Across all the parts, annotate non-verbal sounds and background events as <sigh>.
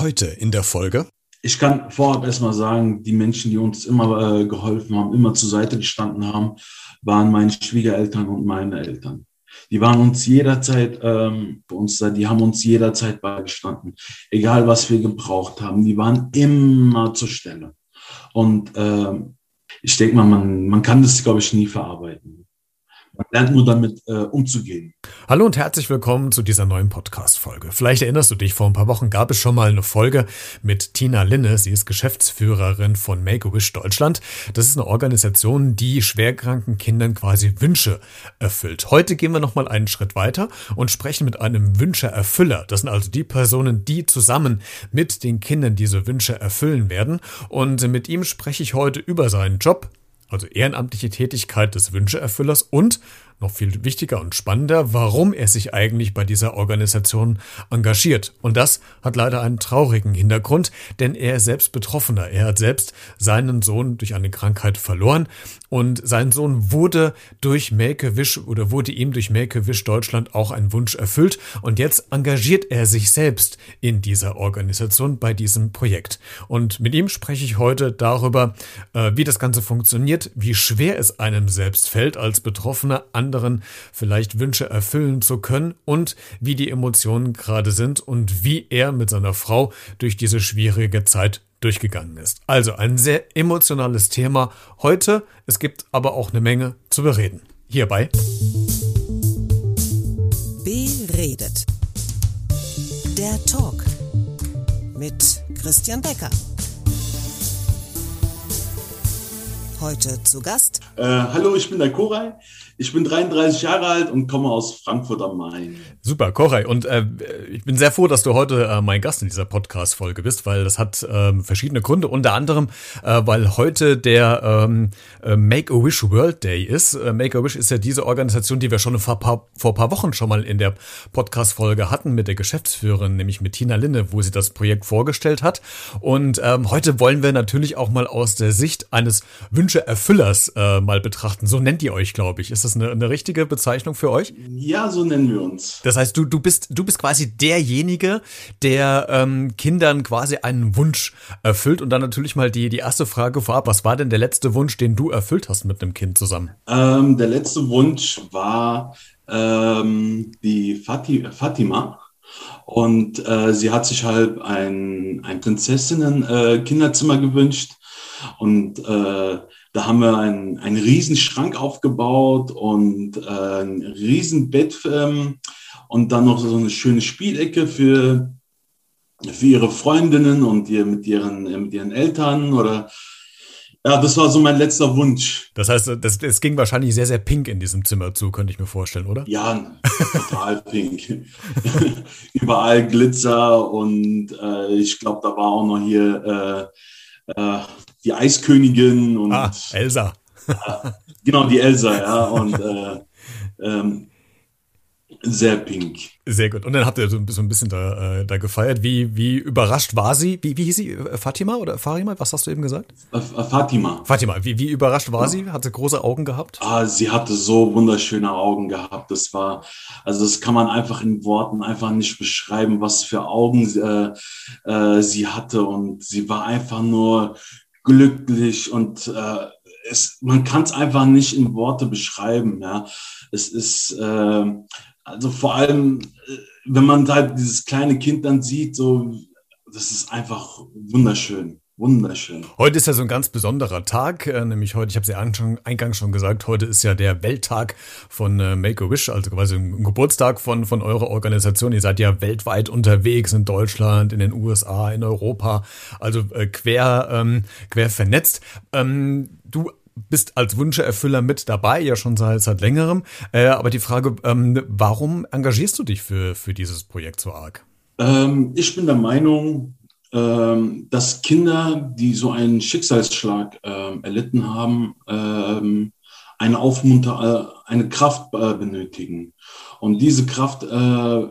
heute in der Folge? Ich kann vorab erstmal sagen, die Menschen, die uns immer äh, geholfen haben, immer zur Seite gestanden haben, waren meine Schwiegereltern und meine Eltern. Die waren uns jederzeit, ähm, uns, die haben uns jederzeit beigestanden. Egal, was wir gebraucht haben, die waren immer zur Stelle. Und ähm, ich denke mal, man, man kann das, glaube ich, nie verarbeiten. Man lernt nur damit äh, umzugehen. Hallo und herzlich willkommen zu dieser neuen Podcast-Folge. Vielleicht erinnerst du dich, vor ein paar Wochen gab es schon mal eine Folge mit Tina Linne. Sie ist Geschäftsführerin von Make-A-Wish Deutschland. Das ist eine Organisation, die schwerkranken Kindern quasi Wünsche erfüllt. Heute gehen wir nochmal einen Schritt weiter und sprechen mit einem Wünscheerfüller. Das sind also die Personen, die zusammen mit den Kindern diese Wünsche erfüllen werden. Und mit ihm spreche ich heute über seinen Job, also ehrenamtliche Tätigkeit des Wünscheerfüllers und noch viel wichtiger und spannender, warum er sich eigentlich bei dieser Organisation engagiert. Und das hat leider einen traurigen Hintergrund, denn er ist selbst Betroffener. Er hat selbst seinen Sohn durch eine Krankheit verloren und sein Sohn wurde durch Make-A-Wish oder wurde ihm durch Make-A-Wish Deutschland auch ein Wunsch erfüllt und jetzt engagiert er sich selbst in dieser Organisation bei diesem Projekt. Und mit ihm spreche ich heute darüber, äh, wie das Ganze funktioniert, wie schwer es einem selbst fällt als Betroffener an anderen vielleicht Wünsche erfüllen zu können und wie die Emotionen gerade sind und wie er mit seiner Frau durch diese schwierige Zeit durchgegangen ist. Also ein sehr emotionales Thema heute. Es gibt aber auch eine Menge zu bereden. Hierbei. Beredet. Der Talk mit Christian Becker. Heute zu Gast. Äh, hallo, ich bin der Koray. Ich bin 33 Jahre alt und komme aus Frankfurt am Main. Super, Koray. Und äh, ich bin sehr froh, dass du heute äh, mein Gast in dieser Podcast-Folge bist, weil das hat ähm, verschiedene Gründe. Unter anderem, äh, weil heute der ähm, äh, Make-A-Wish World Day ist. Äh, Make-A-Wish ist ja diese Organisation, die wir schon vor paar, vor paar Wochen schon mal in der Podcast-Folge hatten mit der Geschäftsführerin, nämlich mit Tina Linne, wo sie das Projekt vorgestellt hat. Und ähm, heute wollen wir natürlich auch mal aus der Sicht eines Wünsche-Erfüllers äh, mal betrachten. So nennt ihr euch, glaube ich. Ist das eine, eine richtige Bezeichnung für euch? Ja, so nennen wir uns. Das heißt, du, du, bist, du bist quasi derjenige, der ähm, Kindern quasi einen Wunsch erfüllt. Und dann natürlich mal die, die erste Frage vorab. Was war denn der letzte Wunsch, den du erfüllt hast mit einem Kind zusammen? Ähm, der letzte Wunsch war ähm, die Fati Fatima. Und äh, sie hat sich halt ein, ein Prinzessinnen-Kinderzimmer äh, gewünscht. Und äh, da haben wir einen, einen riesen Schrank aufgebaut und äh, ein riesen Bett ähm, und dann noch so eine schöne Spielecke für, für ihre Freundinnen und ihr, mit, ihren, mit ihren Eltern oder ja, das war so mein letzter Wunsch. Das heißt, das, das ging wahrscheinlich sehr, sehr pink in diesem Zimmer zu, könnte ich mir vorstellen, oder? Ja, total pink. <laughs> Überall Glitzer und äh, ich glaube, da war auch noch hier äh, äh, die Eiskönigin und ah, Elsa. <laughs> genau, die Elsa, ja. Und äh, <laughs> ähm, sehr pink. Sehr gut. Und dann habt ihr so ein bisschen da, äh, da gefeiert. Wie, wie überrascht war sie? Wie, wie hieß sie? Fatima oder Farima? Was hast du eben gesagt? Äh, Fatima. Fatima. Wie, wie überrascht war ja. sie? Hat sie große Augen gehabt? Ah, sie hatte so wunderschöne Augen gehabt. Das war, also das kann man einfach in Worten einfach nicht beschreiben, was für Augen äh, äh, sie hatte. Und sie war einfach nur glücklich und äh, es, man kann es einfach nicht in Worte beschreiben. Ja, es ist äh, also vor allem, äh, wenn man halt dieses kleine Kind dann sieht, so das ist einfach wunderschön. Wunderschön. Heute ist ja so ein ganz besonderer Tag, äh, nämlich heute, ich habe es ja eingangs schon gesagt, heute ist ja der Welttag von äh, Make-A-Wish, also quasi ein Geburtstag von, von eurer Organisation. Ihr seid ja weltweit unterwegs in Deutschland, in den USA, in Europa, also quer, ähm, quer vernetzt. Ähm, du bist als Wunscheerfüller mit dabei, ja schon seit, seit längerem. Äh, aber die Frage, ähm, warum engagierst du dich für, für dieses Projekt so arg? Ähm, ich bin der Meinung, ähm, dass Kinder, die so einen Schicksalsschlag ähm, erlitten haben, ähm, eine Aufmunter, äh, eine Kraft äh, benötigen. Und diese Kraft äh,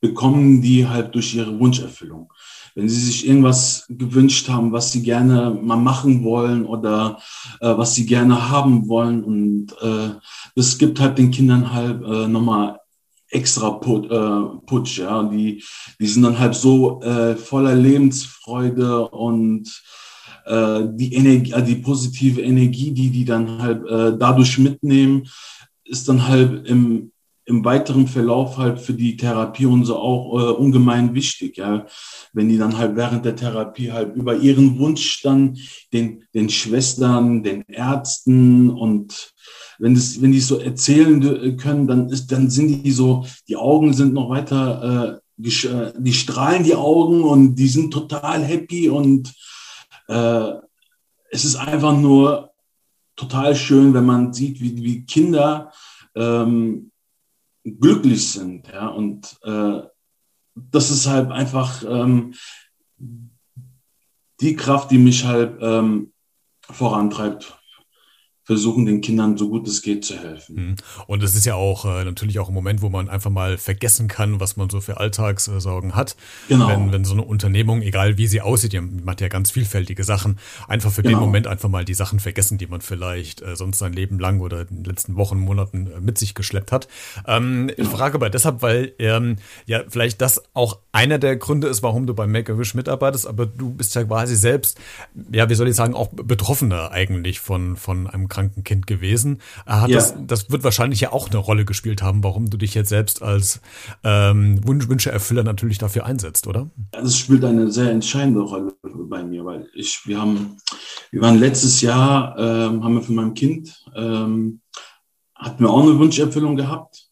bekommen die halt durch ihre Wunscherfüllung. Wenn sie sich irgendwas gewünscht haben, was sie gerne mal machen wollen oder äh, was sie gerne haben wollen und äh, das gibt halt den Kindern halt äh, nochmal extra Put, äh, Putsch, ja. Die, die sind dann halt so äh, voller Lebensfreude und äh, die Energie, äh, die positive Energie, die die dann halt dadurch mitnehmen, ist dann halt im, im weiteren Verlauf halt für die Therapie und so auch äh, ungemein wichtig, ja. Wenn die dann halt während der Therapie halt über ihren Wunsch dann den, den Schwestern, den Ärzten und wenn, das, wenn die so erzählen können, dann ist, dann sind die so, die Augen sind noch weiter, äh, äh, die strahlen die Augen und die sind total happy und äh, es ist einfach nur total schön, wenn man sieht, wie, wie Kinder ähm, glücklich sind. Ja? Und äh, das ist halt einfach ähm, die Kraft, die mich halt ähm, vorantreibt versuchen, den Kindern so gut es geht zu helfen. Mhm. Und es ist ja auch äh, natürlich auch ein Moment, wo man einfach mal vergessen kann, was man so für Alltagssorgen hat. Genau. Wenn, wenn so eine Unternehmung, egal wie sie aussieht, die macht ja ganz vielfältige Sachen, einfach für genau. den Moment einfach mal die Sachen vergessen, die man vielleicht äh, sonst sein Leben lang oder in den letzten Wochen, Monaten äh, mit sich geschleppt hat. Ähm, genau. Frage aber deshalb, weil ähm, ja vielleicht das auch einer der Gründe ist, warum du beim Make-A-Wish mitarbeitest, aber du bist ja quasi selbst, ja, wie soll ich sagen, auch Betroffener eigentlich von, von einem kranken Kind gewesen. Hat ja. das, das wird wahrscheinlich ja auch eine Rolle gespielt haben, warum du dich jetzt selbst als ähm, Wunsch, Wünscheerfüller natürlich dafür einsetzt, oder? Das spielt eine sehr entscheidende Rolle bei mir, weil ich, wir haben, wir waren letztes Jahr, ähm, haben wir für mein Kind, ähm, hatten wir auch eine Wunscherfüllung gehabt.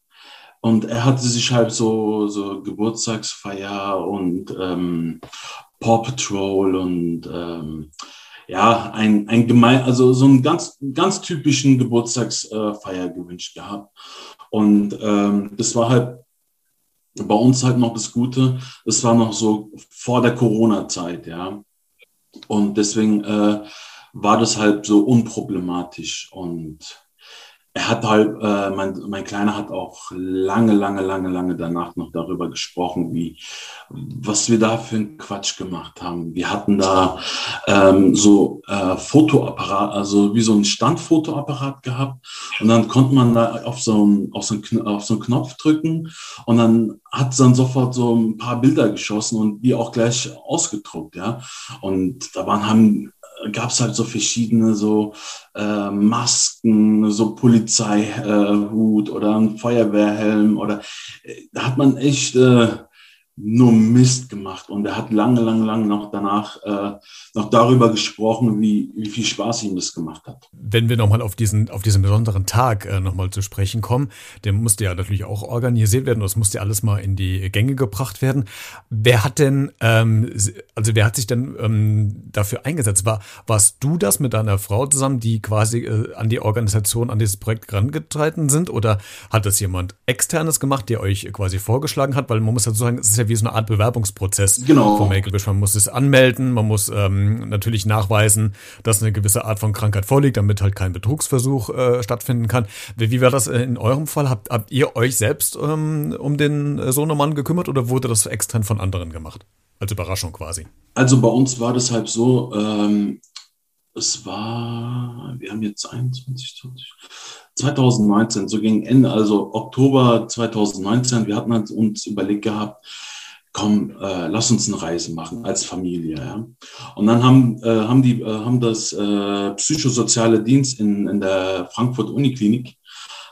Und er hatte sich halt so, so Geburtstagsfeier und ähm, Paw Patrol und ähm, ja, ein, ein gemein, also so einen ganz, ganz typischen Geburtstagsfeier gewünscht gehabt. Und ähm, das war halt bei uns halt noch das Gute. Das war noch so vor der Corona-Zeit, ja. Und deswegen äh, war das halt so unproblematisch. Und er hat halt, äh, mein, mein Kleiner hat auch lange, lange, lange, lange danach noch darüber gesprochen, wie, was wir da für einen Quatsch gemacht haben. Wir hatten da ähm, so äh, Fotoapparat, also wie so ein Standfotoapparat gehabt und dann konnte man da auf so einen, auf so einen, auf so einen Knopf drücken und dann hat dann sofort so ein paar Bilder geschossen und die auch gleich ausgedruckt, ja. Und da waren, haben gab es halt so verschiedene so äh, Masken, so Polizeihut äh, oder ein Feuerwehrhelm oder äh, da hat man echt äh, nur Mist gemacht. Und er hat lange, lange, lange noch danach äh, noch darüber gesprochen, wie, wie viel Spaß ihm das gemacht hat. Wenn wir nochmal auf diesen, auf diesen besonderen Tag äh, nochmal zu sprechen kommen, der musste ja natürlich auch organisiert werden, das musste ja alles mal in die Gänge gebracht werden. Wer hat denn, ähm, also wer hat sich denn ähm, dafür eingesetzt? War, warst du das mit deiner Frau zusammen, die quasi äh, an die Organisation, an dieses Projekt herangetreten sind? Oder hat das jemand externes gemacht, der euch quasi vorgeschlagen hat? Weil man muss dazu sagen, es ist ja wie so eine Art Bewerbungsprozess genau. von Make-A-Wish. Man muss es anmelden, man muss ähm, natürlich nachweisen, dass eine gewisse Art von Krankheit vorliegt, damit halt kein Betrugsversuch äh, stattfinden kann. Wie, wie war das in eurem Fall? Habt, habt ihr euch selbst ähm, um den Sohnemann gekümmert oder wurde das extern von anderen gemacht? Als Überraschung quasi. Also bei uns war das halt so, ähm, es war, wir haben jetzt 21, 20, 2019, so gegen Ende, also Oktober 2019, wir hatten halt uns überlegt gehabt, komm, äh, lass uns eine Reise machen als Familie. Ja? Und dann haben, äh, haben, die, äh, haben das äh, psychosoziale Dienst in, in der Frankfurt Uniklinik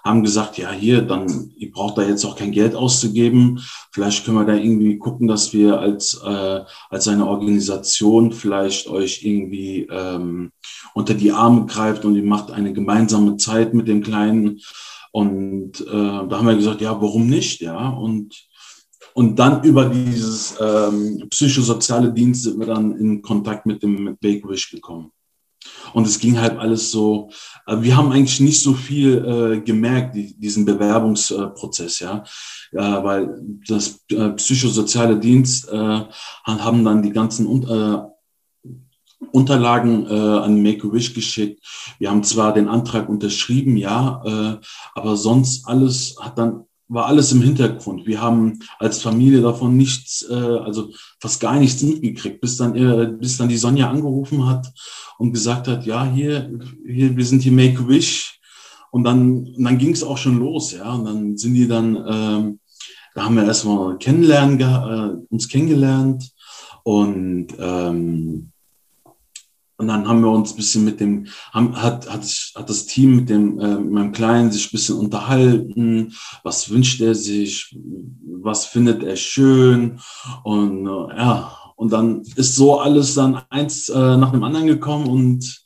haben gesagt, ja, hier, dann, ihr braucht da jetzt auch kein Geld auszugeben. Vielleicht können wir da irgendwie gucken, dass wir als, äh, als eine Organisation vielleicht euch irgendwie ähm, unter die Arme greift und ihr macht eine gemeinsame Zeit mit dem Kleinen. Und äh, da haben wir gesagt, ja, warum nicht? Ja, und und dann über dieses ähm, psychosoziale Dienst sind wir dann in Kontakt mit dem mit Bake Wish gekommen. Und es ging halt alles so, äh, wir haben eigentlich nicht so viel äh, gemerkt, die, diesen Bewerbungsprozess, ja. ja. Weil das äh, psychosoziale Dienst äh, haben dann die ganzen äh, Unterlagen äh, an Make-A-Wish geschickt. Wir haben zwar den Antrag unterschrieben, ja, äh, aber sonst alles hat dann war alles im Hintergrund. Wir haben als Familie davon nichts, äh, also fast gar nichts mitgekriegt, bis dann, äh, bis dann die Sonja angerufen hat und gesagt hat, ja, hier, hier wir sind hier Make-A-Wish. Und dann, und dann ging es auch schon los, ja. Und dann sind die dann ähm, da haben wir erstmal kennenlernen, äh, uns kennengelernt und ähm, und dann haben wir uns ein bisschen mit dem, haben, hat, hat, hat das Team mit dem, äh, mit meinem Kleinen sich ein bisschen unterhalten. Was wünscht er sich? Was findet er schön? Und äh, ja, und dann ist so alles dann eins äh, nach dem anderen gekommen und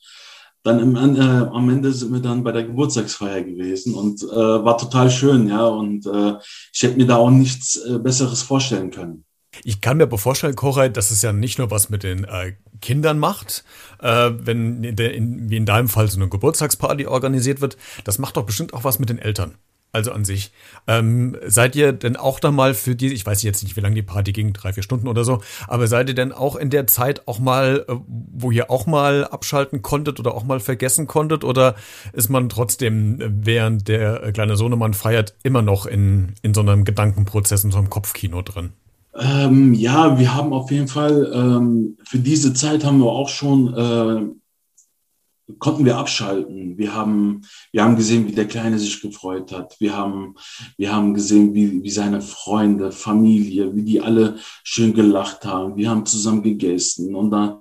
dann im, äh, am Ende sind wir dann bei der Geburtstagsfeier gewesen und äh, war total schön, ja. Und äh, ich hätte mir da auch nichts äh, Besseres vorstellen können. Ich kann mir aber vorstellen, Koray, dass es ja nicht nur was mit den äh, Kindern macht, äh, wenn in der, in, wie in deinem Fall so eine Geburtstagsparty organisiert wird. Das macht doch bestimmt auch was mit den Eltern. Also an sich. Ähm, seid ihr denn auch da mal für die, ich weiß jetzt nicht, wie lange die Party ging, drei, vier Stunden oder so, aber seid ihr denn auch in der Zeit auch mal, äh, wo ihr auch mal abschalten konntet oder auch mal vergessen konntet? Oder ist man trotzdem, äh, während der kleine Sohnemann feiert, immer noch in, in so einem Gedankenprozess, in so einem Kopfkino drin? Ähm, ja, wir haben auf jeden Fall, ähm, für diese Zeit haben wir auch schon, äh, konnten wir abschalten. Wir haben, wir haben gesehen, wie der Kleine sich gefreut hat. Wir haben, wir haben gesehen, wie, wie seine Freunde, Familie, wie die alle schön gelacht haben. Wir haben zusammen gegessen und da,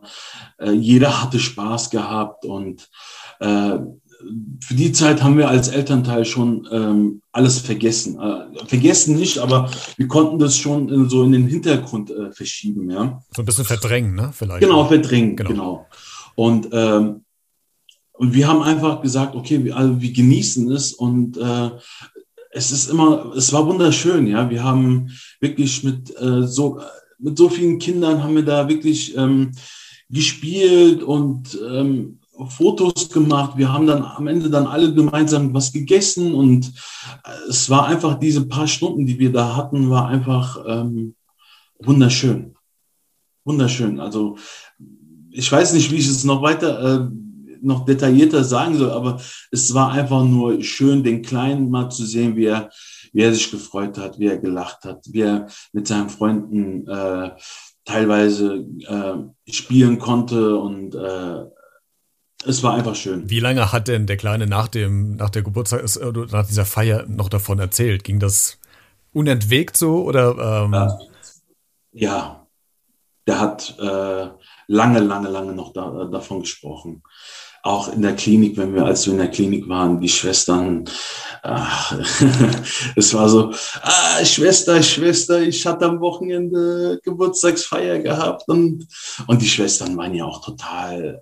äh, jeder hatte Spaß gehabt und äh, für die Zeit haben wir als Elternteil schon ähm, alles vergessen. Äh, vergessen nicht, aber wir konnten das schon in, so in den Hintergrund äh, verschieben, ja. So ein bisschen verdrängen, ne? Vielleicht. Genau, verdrängen, genau. genau. Und, ähm, und wir haben einfach gesagt, okay, wir, also wir genießen es und äh, es ist immer, es war wunderschön, ja. Wir haben wirklich mit äh, so mit so vielen Kindern haben wir da wirklich ähm, gespielt und ähm, Fotos gemacht. Wir haben dann am Ende dann alle gemeinsam was gegessen und äh, es war einfach diese paar Stunden, die wir da hatten, war einfach ähm, wunderschön. Wunderschön. Also ich weiß nicht, wie ich es noch weiter, äh, noch detaillierter sagen soll, aber es war einfach nur schön, den Kleinen mal zu sehen, wie er, wie er sich gefreut hat, wie er gelacht hat, wie er mit seinen Freunden äh, teilweise äh, spielen konnte und äh, es war einfach schön. Wie lange hat denn der Kleine nach dem, nach der Geburtstag, äh, nach dieser Feier noch davon erzählt? Ging das unentwegt so oder? Ähm ja. ja, der hat äh, lange, lange, lange noch da, äh, davon gesprochen. Auch in der Klinik, wenn wir, als wir in der Klinik waren, die Schwestern, ach, <laughs> es war so, ah, Schwester, Schwester, ich hatte am Wochenende Geburtstagsfeier gehabt und, und die Schwestern waren ja auch total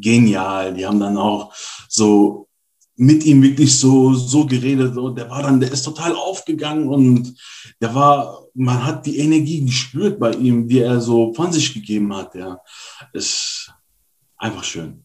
genial. Die haben dann auch so mit ihm wirklich so, so geredet. Und der war dann, der ist total aufgegangen und der war, man hat die Energie gespürt bei ihm, die er so von sich gegeben hat. Ja, ist einfach schön.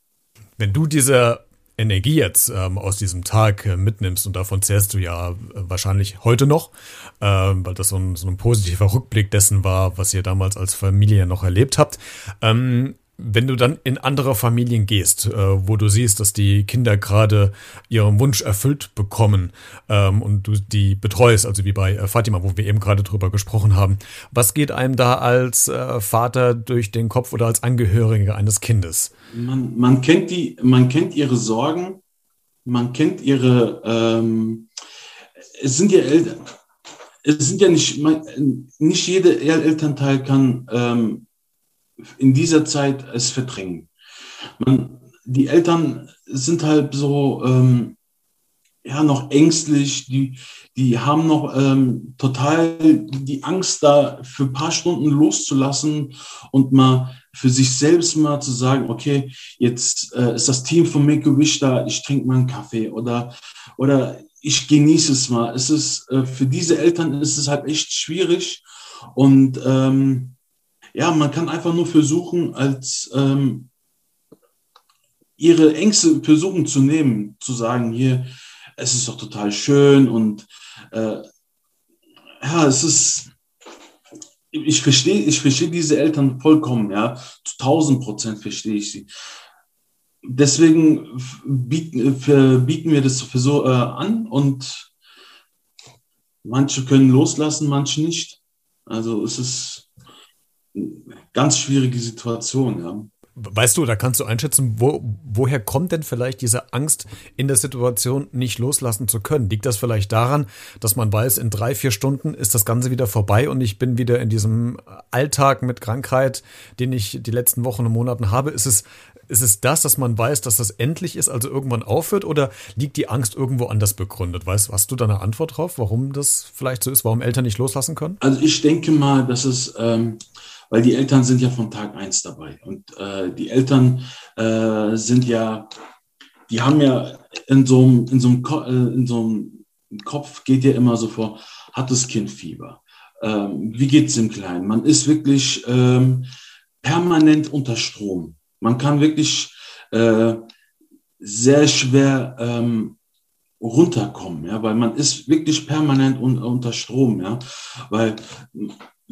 Wenn du diese Energie jetzt ähm, aus diesem Tag äh, mitnimmst und davon zählst du ja äh, wahrscheinlich heute noch, äh, weil das so ein, so ein, positiver Rückblick dessen war, was ihr damals als Familie noch erlebt habt. Ähm, wenn du dann in andere Familien gehst, äh, wo du siehst, dass die Kinder gerade ihren Wunsch erfüllt bekommen ähm, und du die betreust, also wie bei äh, Fatima, wo wir eben gerade drüber gesprochen haben, was geht einem da als äh, Vater durch den Kopf oder als Angehöriger eines Kindes? Man, man kennt die, man kennt ihre Sorgen, man kennt ihre, ähm, es sind ja Eltern, es sind ja nicht, man, nicht jeder Elternteil kann ähm, in dieser Zeit es verdrängen. Man, die Eltern sind halt so ähm, ja noch ängstlich, die, die haben noch ähm, total die Angst, da für ein paar Stunden loszulassen und mal für sich selbst mal zu sagen, okay, jetzt äh, ist das Team von Make a Wish da, ich trinke mal einen Kaffee oder, oder ich genieße es mal. Es ist, äh, für diese Eltern ist es halt echt schwierig und ähm, ja, man kann einfach nur versuchen, als ähm, ihre Ängste versuchen zu nehmen, zu sagen, hier, es ist doch total schön und äh, ja, es ist, ich verstehe, ich verstehe diese Eltern vollkommen, ja, zu 1000 Prozent verstehe ich sie. Deswegen bieten, bieten wir das so äh, an und manche können loslassen, manche nicht. Also es ist ganz schwierige Situation, ja. Weißt du, da kannst du einschätzen, wo, woher kommt denn vielleicht diese Angst, in der Situation nicht loslassen zu können? Liegt das vielleicht daran, dass man weiß, in drei, vier Stunden ist das Ganze wieder vorbei und ich bin wieder in diesem Alltag mit Krankheit, den ich die letzten Wochen und Monaten habe? Ist es, ist es das, dass man weiß, dass das endlich ist, also irgendwann aufhört, oder liegt die Angst irgendwo anders begründet? Weißt, hast du da eine Antwort drauf, warum das vielleicht so ist, warum Eltern nicht loslassen können? Also ich denke mal, dass es, ähm, weil die Eltern sind ja von Tag eins dabei und äh, die Eltern äh, sind ja, die haben ja in so einem, einem, äh, so Kopf geht ja immer so vor, hat das Kind Fieber? Ähm, wie geht es dem Kleinen? Man ist wirklich ähm, permanent unter Strom. Man kann wirklich äh, sehr schwer ähm, runterkommen, ja, weil man ist wirklich permanent un unter Strom, ja, weil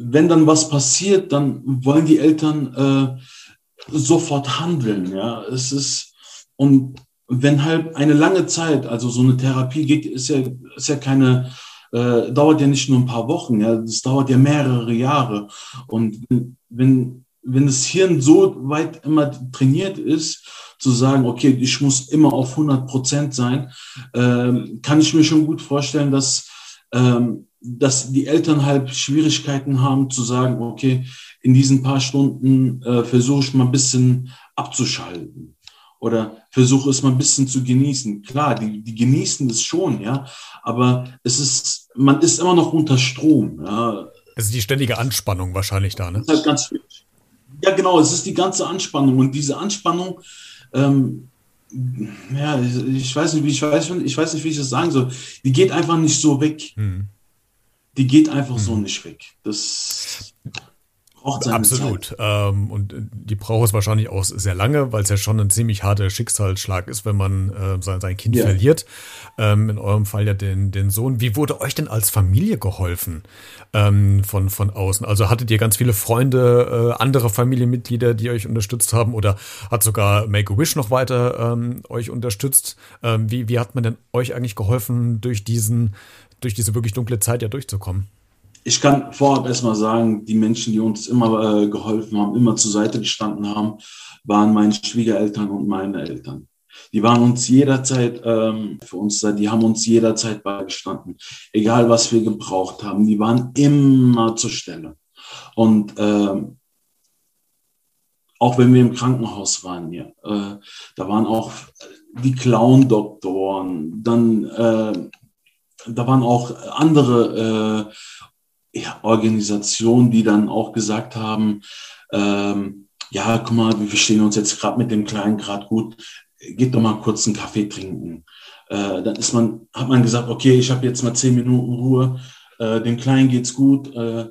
wenn dann was passiert, dann wollen die Eltern äh, sofort handeln, ja, es ist und wenn halt eine lange Zeit, also so eine Therapie geht, ist ja ist ja keine äh, dauert ja nicht nur ein paar Wochen, ja, das dauert ja mehrere Jahre. Und wenn wenn das Hirn so weit immer trainiert ist, zu sagen, okay, ich muss immer auf 100 Prozent sein, ähm, kann ich mir schon gut vorstellen, dass, ähm, dass die Eltern halt Schwierigkeiten haben zu sagen, okay, in diesen paar Stunden äh, versuche ich mal ein bisschen abzuschalten oder versuche es mal ein bisschen zu genießen. Klar, die, die genießen es schon, ja, aber es ist, man ist immer noch unter Strom. Ja. Es ist die ständige Anspannung wahrscheinlich da, ne? Halt ganz. Ja, genau, es ist die ganze Anspannung. Und diese Anspannung, ähm, ja, ich weiß nicht, wie ich weiß, ich weiß nicht, wie ich das sagen soll. Die geht einfach nicht so weg. Hm. Die geht einfach so nicht weg. Das braucht seine Absolut. Ähm, und die braucht es wahrscheinlich auch sehr lange, weil es ja schon ein ziemlich harter Schicksalsschlag ist, wenn man äh, sein, sein Kind ja. verliert. Ähm, in eurem Fall ja den, den Sohn. Wie wurde euch denn als Familie geholfen ähm, von, von außen? Also hattet ihr ganz viele Freunde, äh, andere Familienmitglieder, die euch unterstützt haben oder hat sogar Make-A-Wish noch weiter ähm, euch unterstützt? Ähm, wie, wie hat man denn euch eigentlich geholfen, durch diesen, durch diese wirklich dunkle Zeit ja durchzukommen? ich kann vorab erstmal sagen, die Menschen, die uns immer äh, geholfen haben, immer zur Seite gestanden haben, waren meine Schwiegereltern und meine Eltern. Die waren uns jederzeit ähm, für uns da, die haben uns jederzeit beigestanden. Egal was wir gebraucht haben, die waren immer zur Stelle. Und ähm, auch wenn wir im Krankenhaus waren, ja, äh, da waren auch die Clown-Doktoren, dann äh, da waren auch andere äh, ja, Organisationen, die dann auch gesagt haben, ähm, ja, guck mal, wir verstehen uns jetzt gerade mit dem Kleinen gerade gut, geht doch mal kurz einen Kaffee trinken. Äh, dann ist man, hat man gesagt, okay, ich habe jetzt mal zehn Minuten Ruhe, äh, dem Kleinen geht's gut, äh,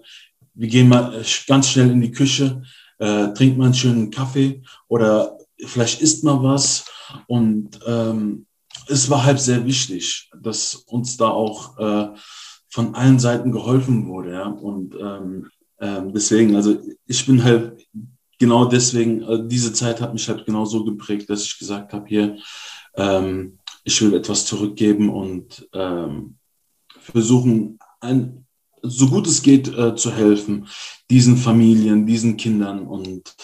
wir gehen mal äh, ganz schnell in die Küche, äh, trinkt mal einen schönen Kaffee oder vielleicht isst mal was. Und ähm, es war halt sehr wichtig, dass uns da auch äh, von allen Seiten geholfen wurde. Ja? Und ähm, ähm, deswegen, also ich bin halt genau deswegen, äh, diese Zeit hat mich halt genau so geprägt, dass ich gesagt habe, hier, ähm, ich will etwas zurückgeben und ähm, versuchen, ein, so gut es geht, äh, zu helfen, diesen Familien, diesen Kindern und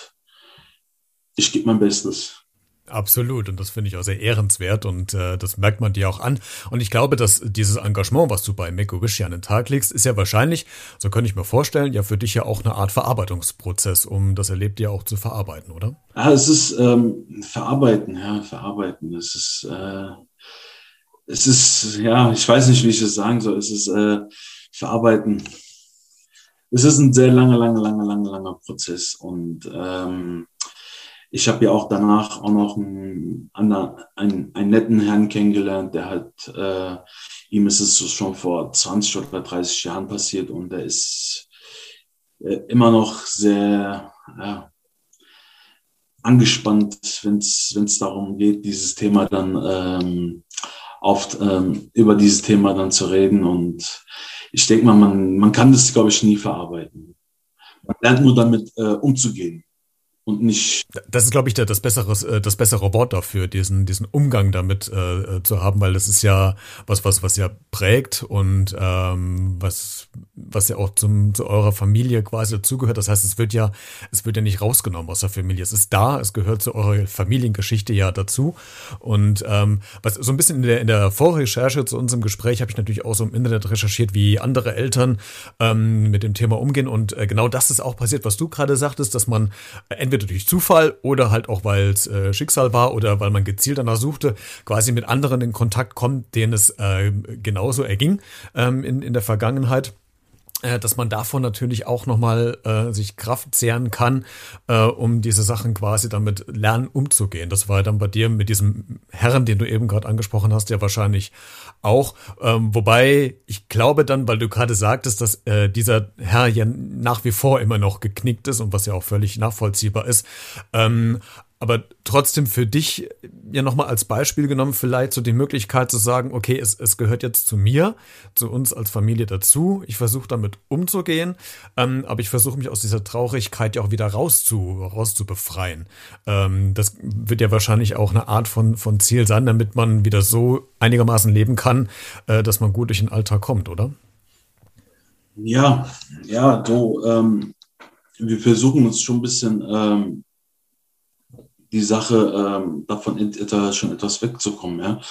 ich gebe mein Bestes. Absolut, und das finde ich auch sehr ehrenswert und äh, das merkt man dir auch an. Und ich glaube, dass dieses Engagement, was du bei Make-A-Wish an den Tag legst, ist ja wahrscheinlich, so könnte ich mir vorstellen, ja für dich ja auch eine Art Verarbeitungsprozess, um das Erlebte ja auch zu verarbeiten, oder? Ja, es ist ähm, Verarbeiten, ja, Verarbeiten. Es ist, äh, es ist, ja, ich weiß nicht, wie ich es sagen soll. Es ist äh, Verarbeiten. Es ist ein sehr langer, langer, langer, langer, langer Prozess und ähm, ich habe ja auch danach auch noch einen, einen, einen netten Herrn kennengelernt, der hat, äh, ihm ist es schon vor 20 oder 30 Jahren passiert und er ist äh, immer noch sehr ja, angespannt, wenn es darum geht, dieses Thema dann ähm, auf, ähm, über dieses Thema dann zu reden. Und ich denke mal, man, man kann das, glaube ich, nie verarbeiten. Man lernt nur damit äh, umzugehen. Und nicht. Das ist, glaube ich, das bessere, äh, das bessere Wort dafür, diesen, diesen Umgang damit äh, äh, zu haben, weil das ist ja was, was, was ja prägt und ähm, was, was ja auch zum, zu eurer Familie quasi dazugehört. Das heißt, es wird ja, es wird ja nicht rausgenommen aus der Familie. Es ist da, es gehört zu eurer Familiengeschichte ja dazu. Und ähm, was so ein bisschen in der, in der Vorrecherche zu unserem Gespräch habe ich natürlich auch so im Internet recherchiert, wie andere Eltern ähm, mit dem Thema umgehen. Und äh, genau das ist auch passiert, was du gerade sagtest, dass man entweder entweder durch Zufall oder halt auch, weil es äh, Schicksal war oder weil man gezielt danach suchte, quasi mit anderen in Kontakt kommt, denen es äh, genauso erging ähm, in, in der Vergangenheit dass man davon natürlich auch nochmal äh, sich Kraft zehren kann, äh, um diese Sachen quasi damit lernen umzugehen. Das war dann bei dir mit diesem Herren, den du eben gerade angesprochen hast, ja wahrscheinlich auch. Ähm, wobei ich glaube dann, weil du gerade sagtest, dass äh, dieser Herr ja nach wie vor immer noch geknickt ist und was ja auch völlig nachvollziehbar ist, ähm, aber trotzdem für dich ja nochmal als Beispiel genommen, vielleicht so die Möglichkeit zu sagen, okay, es, es gehört jetzt zu mir, zu uns als Familie dazu. Ich versuche damit umzugehen, ähm, aber ich versuche mich aus dieser Traurigkeit ja auch wieder rauszu, rauszubefreien. Ähm, das wird ja wahrscheinlich auch eine Art von, von Ziel sein, damit man wieder so einigermaßen leben kann, äh, dass man gut durch den Alltag kommt, oder? Ja, ja, du, ähm, wir versuchen uns schon ein bisschen ähm, die Sache ähm, davon etwas, schon etwas wegzukommen. Ja?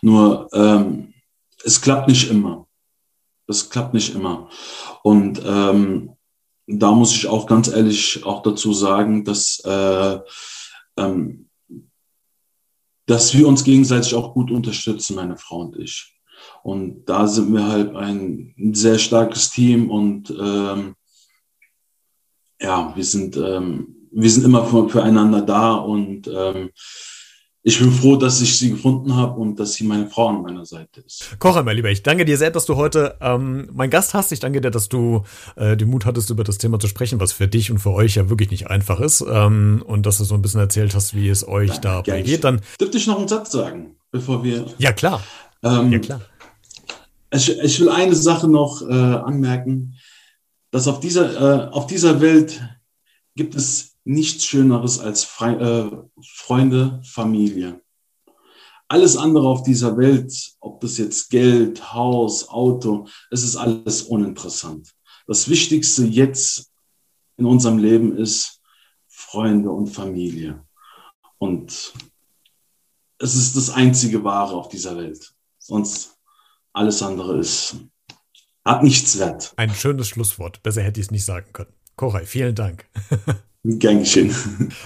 Nur ähm, es klappt nicht immer. Es klappt nicht immer. Und ähm, da muss ich auch ganz ehrlich auch dazu sagen, dass, äh, ähm, dass wir uns gegenseitig auch gut unterstützen, meine Frau und ich. Und da sind wir halt ein sehr starkes Team und ähm, ja, wir sind ähm, wir sind immer für, füreinander da und ähm, ich bin froh, dass ich sie gefunden habe und dass sie meine Frau an meiner Seite ist. Kocher, mein Lieber, ich danke dir sehr, dass du heute ähm, mein Gast hast. Ich danke dir, dass du äh, den Mut hattest, über das Thema zu sprechen, was für dich und für euch ja wirklich nicht einfach ist. Ähm, und dass du so ein bisschen erzählt hast, wie es euch da geht. Dann dürfte ich noch einen Satz sagen, bevor wir. Ja, klar. Ähm, ja, klar. Ich, ich, will eine Sache noch äh, anmerken, dass auf dieser, äh, auf dieser Welt gibt es nichts Schöneres als Fre äh, Freunde, Familie. Alles andere auf dieser Welt, ob das jetzt Geld, Haus, Auto, es ist alles uninteressant. Das Wichtigste jetzt in unserem Leben ist Freunde und Familie. Und es ist das einzige Wahre auf dieser Welt. Sonst alles andere ist, hat nichts wert. Ein schönes Schlusswort. Besser hätte ich es nicht sagen können. Koray, vielen Dank. <laughs> Gern geschehen.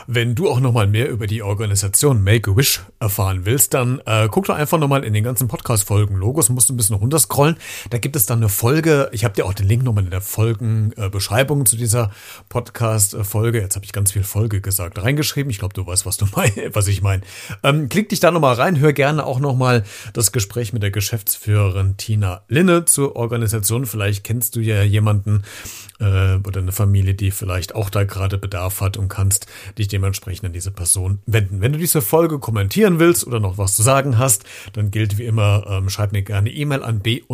Wenn du auch nochmal mehr über die Organisation Make-A-Wish erfahren willst, dann äh, guck doch einfach nochmal in den ganzen Podcast-Folgen Logos, musst du ein bisschen runterscrollen. Da gibt es dann eine Folge, ich habe dir auch den Link nochmal in der Folgenbeschreibung äh, zu dieser Podcast-Folge, jetzt habe ich ganz viel Folge gesagt, reingeschrieben. Ich glaube, du weißt, was du mein, <laughs> was ich meine. Ähm, klick dich da nochmal rein, hör gerne auch nochmal das Gespräch mit der Geschäftsführerin Tina Linne zur Organisation. Vielleicht kennst du ja jemanden äh, oder eine Familie, die vielleicht auch da gerade Bedarf Bedarf hat und kannst dich dementsprechend an diese Person wenden. Wenn du diese Folge kommentieren willst oder noch was zu sagen hast, dann gilt wie immer, ähm, schreib mir gerne E-Mail an b-redet.gmx.de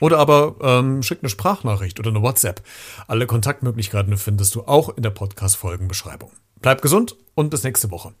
oder aber ähm, schick eine Sprachnachricht oder eine WhatsApp. Alle Kontaktmöglichkeiten findest du auch in der Podcast-Folgenbeschreibung. Bleib gesund und bis nächste Woche.